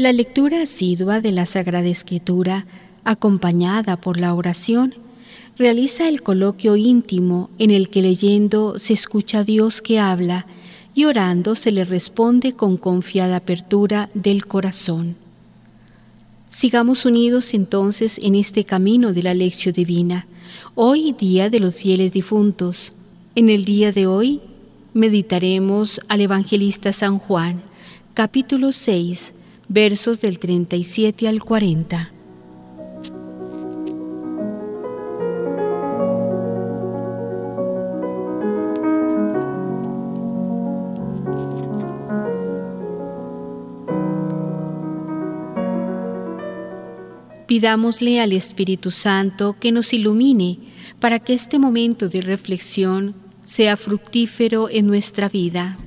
La lectura asidua de la Sagrada Escritura, acompañada por la oración, realiza el coloquio íntimo en el que leyendo se escucha a Dios que habla y orando se le responde con confiada apertura del corazón. Sigamos unidos entonces en este camino de la lección divina, hoy día de los fieles difuntos. En el día de hoy meditaremos al evangelista San Juan, capítulo 6, versos del 37 al 40. Pidámosle al Espíritu Santo que nos ilumine para que este momento de reflexión sea fructífero en nuestra vida.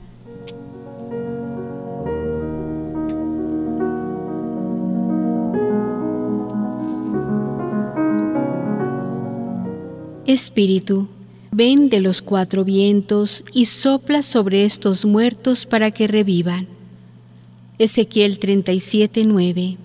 Espíritu, ven de los cuatro vientos y sopla sobre estos muertos para que revivan. Ezequiel 37:9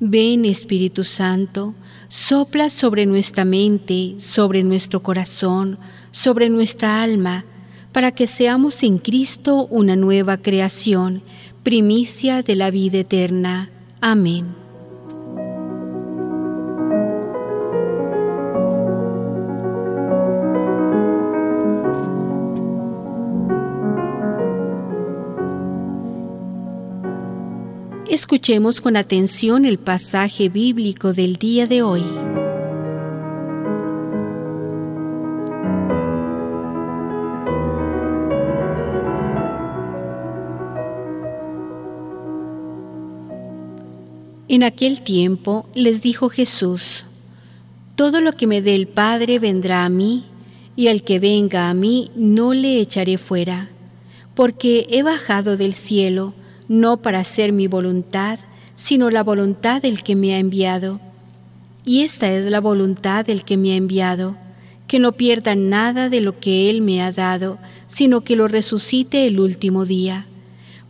Ven Espíritu Santo, sopla sobre nuestra mente, sobre nuestro corazón, sobre nuestra alma, para que seamos en Cristo una nueva creación, primicia de la vida eterna. Amén. Escuchemos con atención el pasaje bíblico del día de hoy. En aquel tiempo les dijo Jesús, Todo lo que me dé el Padre vendrá a mí, y al que venga a mí no le echaré fuera, porque he bajado del cielo no para hacer mi voluntad, sino la voluntad del que me ha enviado. Y esta es la voluntad del que me ha enviado, que no pierda nada de lo que Él me ha dado, sino que lo resucite el último día.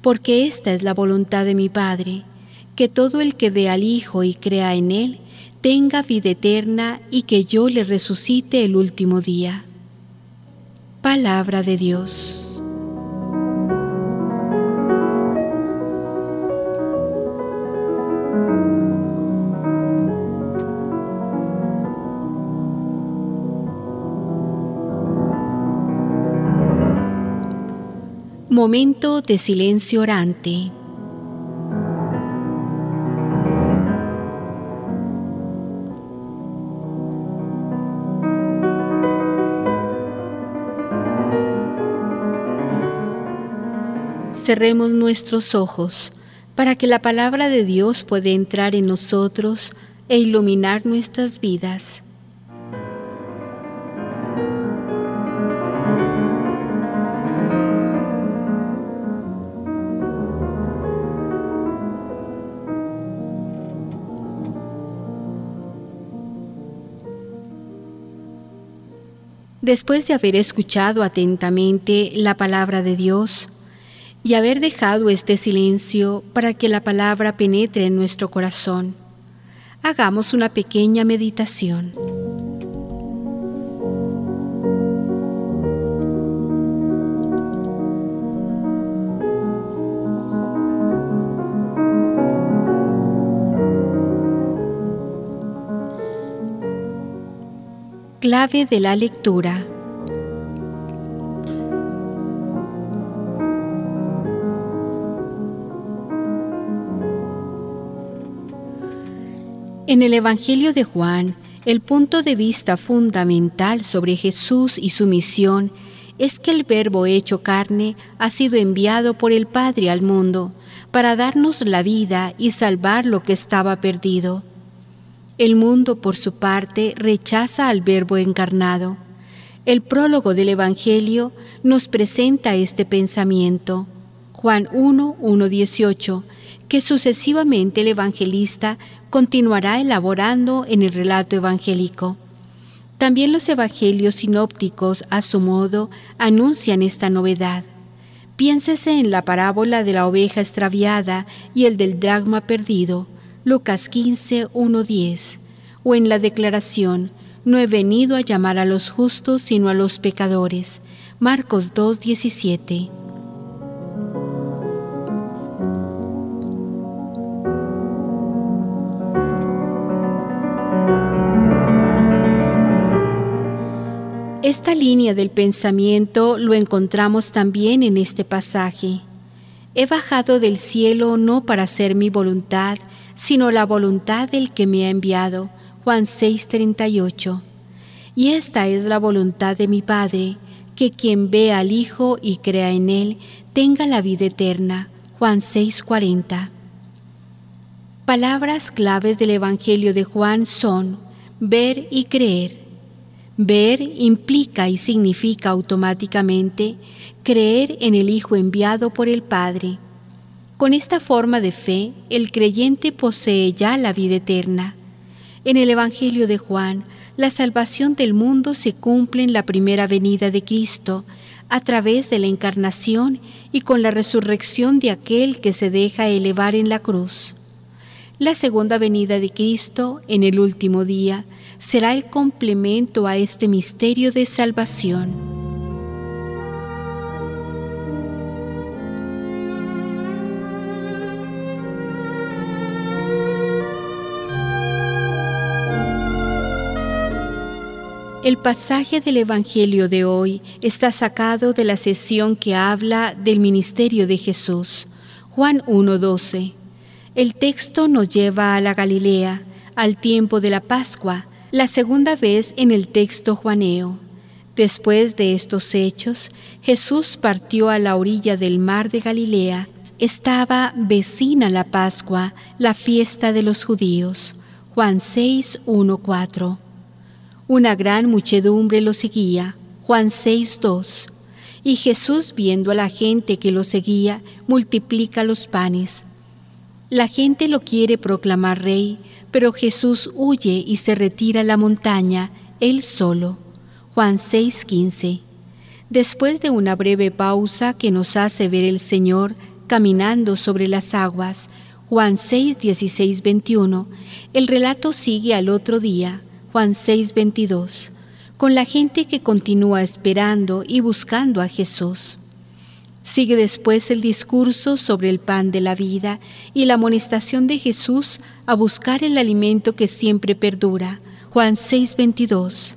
Porque esta es la voluntad de mi Padre, que todo el que ve al Hijo y crea en Él, tenga vida eterna y que yo le resucite el último día. Palabra de Dios. Momento de silencio orante. Cerremos nuestros ojos para que la palabra de Dios pueda entrar en nosotros e iluminar nuestras vidas. Después de haber escuchado atentamente la palabra de Dios y haber dejado este silencio para que la palabra penetre en nuestro corazón, hagamos una pequeña meditación. Clave de la lectura. En el Evangelio de Juan, el punto de vista fundamental sobre Jesús y su misión es que el Verbo hecho carne ha sido enviado por el Padre al mundo para darnos la vida y salvar lo que estaba perdido. El mundo, por su parte, rechaza al Verbo encarnado. El prólogo del Evangelio nos presenta este pensamiento. Juan 1, 1, 18, que sucesivamente el evangelista continuará elaborando en el relato evangélico. También los evangelios sinópticos, a su modo, anuncian esta novedad. Piénsese en la parábola de la oveja extraviada y el del dragma perdido, Lucas 15, 1, 10, o en la declaración, no he venido a llamar a los justos sino a los pecadores, Marcos 2, 17. Esta línea del pensamiento lo encontramos también en este pasaje. He bajado del cielo no para hacer mi voluntad, sino la voluntad del que me ha enviado. Juan 6:38. Y esta es la voluntad de mi Padre, que quien vea al Hijo y crea en Él tenga la vida eterna. Juan 6:40. Palabras claves del Evangelio de Juan son ver y creer. Ver implica y significa automáticamente creer en el Hijo enviado por el Padre. Con esta forma de fe, el creyente posee ya la vida eterna. En el Evangelio de Juan, la salvación del mundo se cumple en la primera venida de Cristo, a través de la encarnación y con la resurrección de aquel que se deja elevar en la cruz. La segunda venida de Cristo en el último día será el complemento a este misterio de salvación. El pasaje del Evangelio de hoy está sacado de la sesión que habla del ministerio de Jesús, Juan 1.12. El texto nos lleva a la Galilea, al tiempo de la Pascua, la segunda vez en el texto juaneo. Después de estos hechos, Jesús partió a la orilla del mar de Galilea. Estaba vecina la Pascua, la fiesta de los judíos. Juan 6, 1, 4. Una gran muchedumbre lo seguía. Juan 6, 2. Y Jesús, viendo a la gente que lo seguía, multiplica los panes. La gente lo quiere proclamar rey, pero Jesús huye y se retira a la montaña, él solo. Juan 6:15. Después de una breve pausa que nos hace ver el Señor caminando sobre las aguas, Juan 6, 21, el relato sigue al otro día, Juan 6, 22, con la gente que continúa esperando y buscando a Jesús. Sigue después el discurso sobre el pan de la vida y la amonestación de Jesús a buscar el alimento que siempre perdura. Juan 6:22.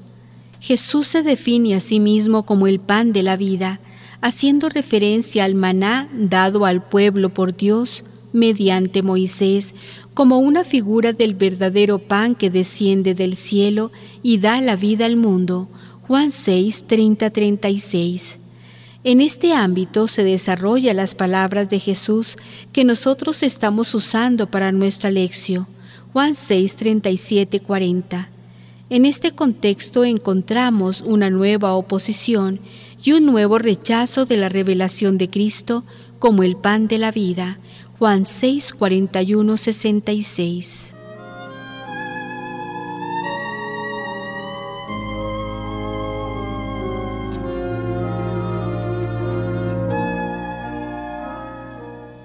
Jesús se define a sí mismo como el pan de la vida, haciendo referencia al maná dado al pueblo por Dios mediante Moisés, como una figura del verdadero pan que desciende del cielo y da la vida al mundo. Juan 6, 36. En este ámbito se desarrollan las palabras de Jesús que nosotros estamos usando para nuestra lección. Juan 6, 37, 40. En este contexto encontramos una nueva oposición y un nuevo rechazo de la revelación de Cristo como el pan de la vida. Juan 6, 41, 66.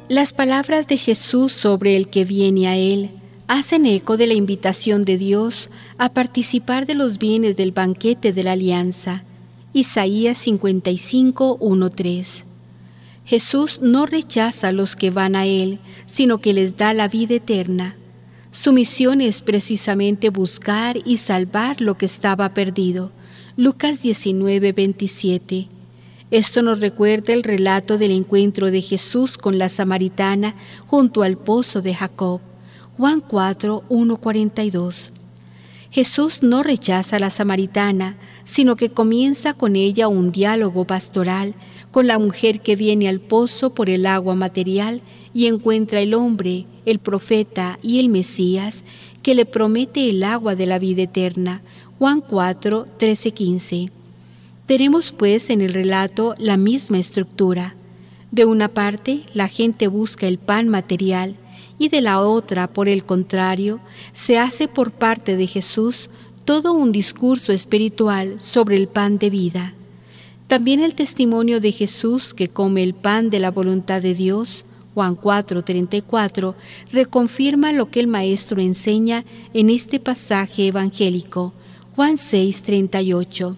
Las palabras de Jesús sobre el que viene a Él hacen eco de la invitación de Dios a participar de los bienes del banquete de la alianza. Isaías 55, 1, 3. Jesús no rechaza a los que van a Él, sino que les da la vida eterna. Su misión es precisamente buscar y salvar lo que estaba perdido. Lucas 19, 27. Esto nos recuerda el relato del encuentro de Jesús con la samaritana junto al pozo de Jacob. Juan 4, 1, 42. Jesús no rechaza a la samaritana, sino que comienza con ella un diálogo pastoral con la mujer que viene al pozo por el agua material y encuentra el hombre, el profeta y el Mesías que le promete el agua de la vida eterna. Juan 4, 13, 15. Tenemos pues en el relato la misma estructura. De una parte, la gente busca el pan material y de la otra, por el contrario, se hace por parte de Jesús todo un discurso espiritual sobre el pan de vida. También el testimonio de Jesús que come el pan de la voluntad de Dios, Juan 4:34, reconfirma lo que el Maestro enseña en este pasaje evangélico, Juan 6:38.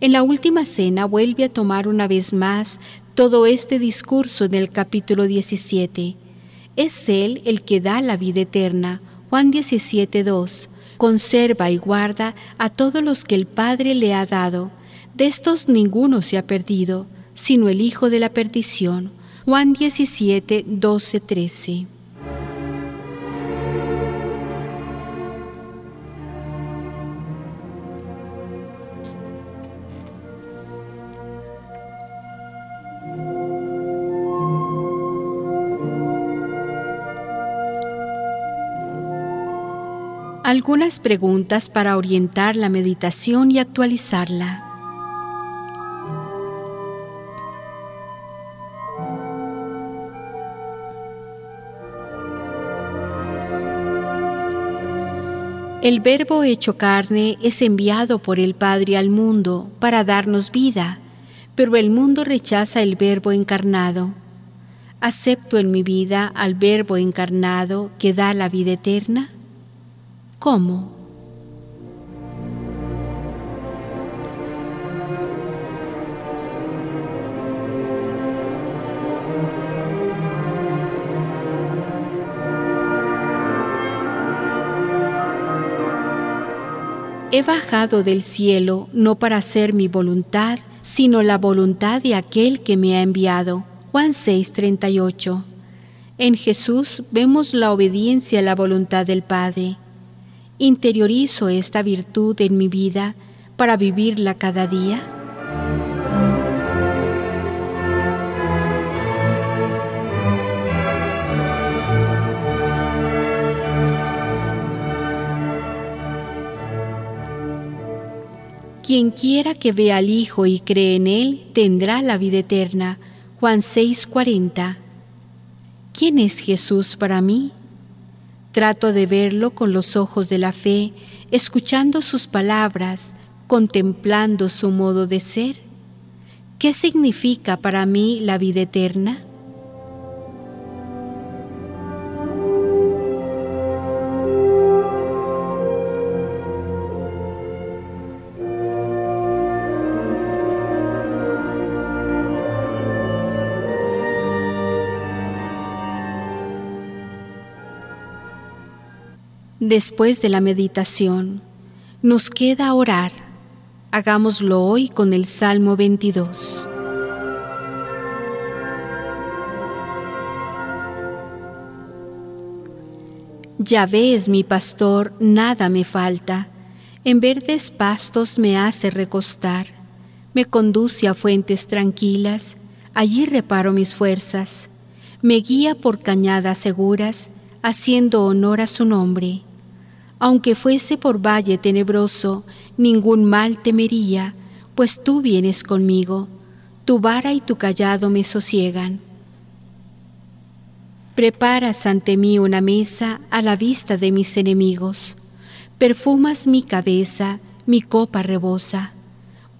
En la última cena vuelve a tomar una vez más todo este discurso en el capítulo 17. Es Él el que da la vida eterna, Juan 17:2. Conserva y guarda a todos los que el Padre le ha dado de estos ninguno se ha perdido, sino el Hijo de la perdición. Juan 17, 12, 13. Algunas preguntas para orientar la meditación y actualizarla. El Verbo hecho carne es enviado por el Padre al mundo para darnos vida, pero el mundo rechaza el Verbo encarnado. ¿Acepto en mi vida al Verbo encarnado que da la vida eterna? ¿Cómo? He bajado del cielo no para hacer mi voluntad, sino la voluntad de aquel que me ha enviado. Juan 6:38. En Jesús vemos la obediencia a la voluntad del Padre. Interiorizo esta virtud en mi vida para vivirla cada día. Quien quiera que vea al Hijo y cree en Él, tendrá la vida eterna. Juan 6:40. ¿Quién es Jesús para mí? Trato de verlo con los ojos de la fe, escuchando sus palabras, contemplando su modo de ser. ¿Qué significa para mí la vida eterna? Después de la meditación, nos queda orar. Hagámoslo hoy con el Salmo 22. Yahvé es mi pastor, nada me falta. En verdes pastos me hace recostar. Me conduce a fuentes tranquilas, allí reparo mis fuerzas. Me guía por cañadas seguras, haciendo honor a su nombre aunque fuese por valle tenebroso, ningún mal temería, pues tú vienes conmigo, tu vara y tu callado me sosiegan. Preparas ante mí una mesa a la vista de mis enemigos, perfumas mi cabeza, mi copa rebosa.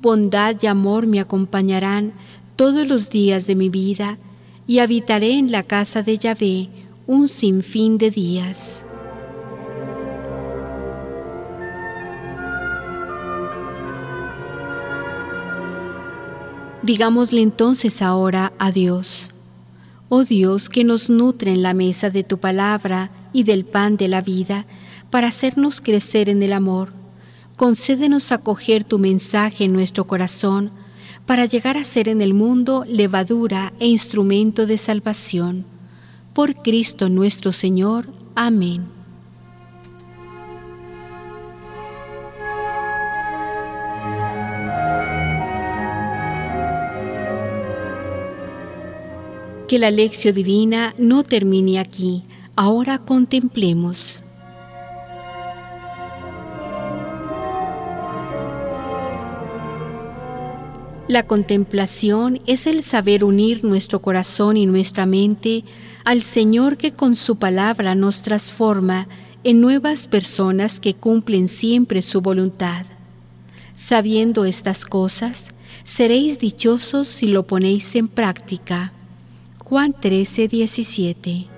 Bondad y amor me acompañarán todos los días de mi vida, y habitaré en la casa de Yahvé un sinfín de días. Digámosle entonces ahora a Dios. Oh Dios, que nos nutre en la mesa de tu palabra y del pan de la vida, para hacernos crecer en el amor, concédenos acoger tu mensaje en nuestro corazón, para llegar a ser en el mundo levadura e instrumento de salvación. Por Cristo nuestro Señor. Amén. Que la lección divina no termine aquí. Ahora contemplemos. La contemplación es el saber unir nuestro corazón y nuestra mente al Señor que con su palabra nos transforma en nuevas personas que cumplen siempre su voluntad. Sabiendo estas cosas, Seréis dichosos si lo ponéis en práctica. Juan 13, 17.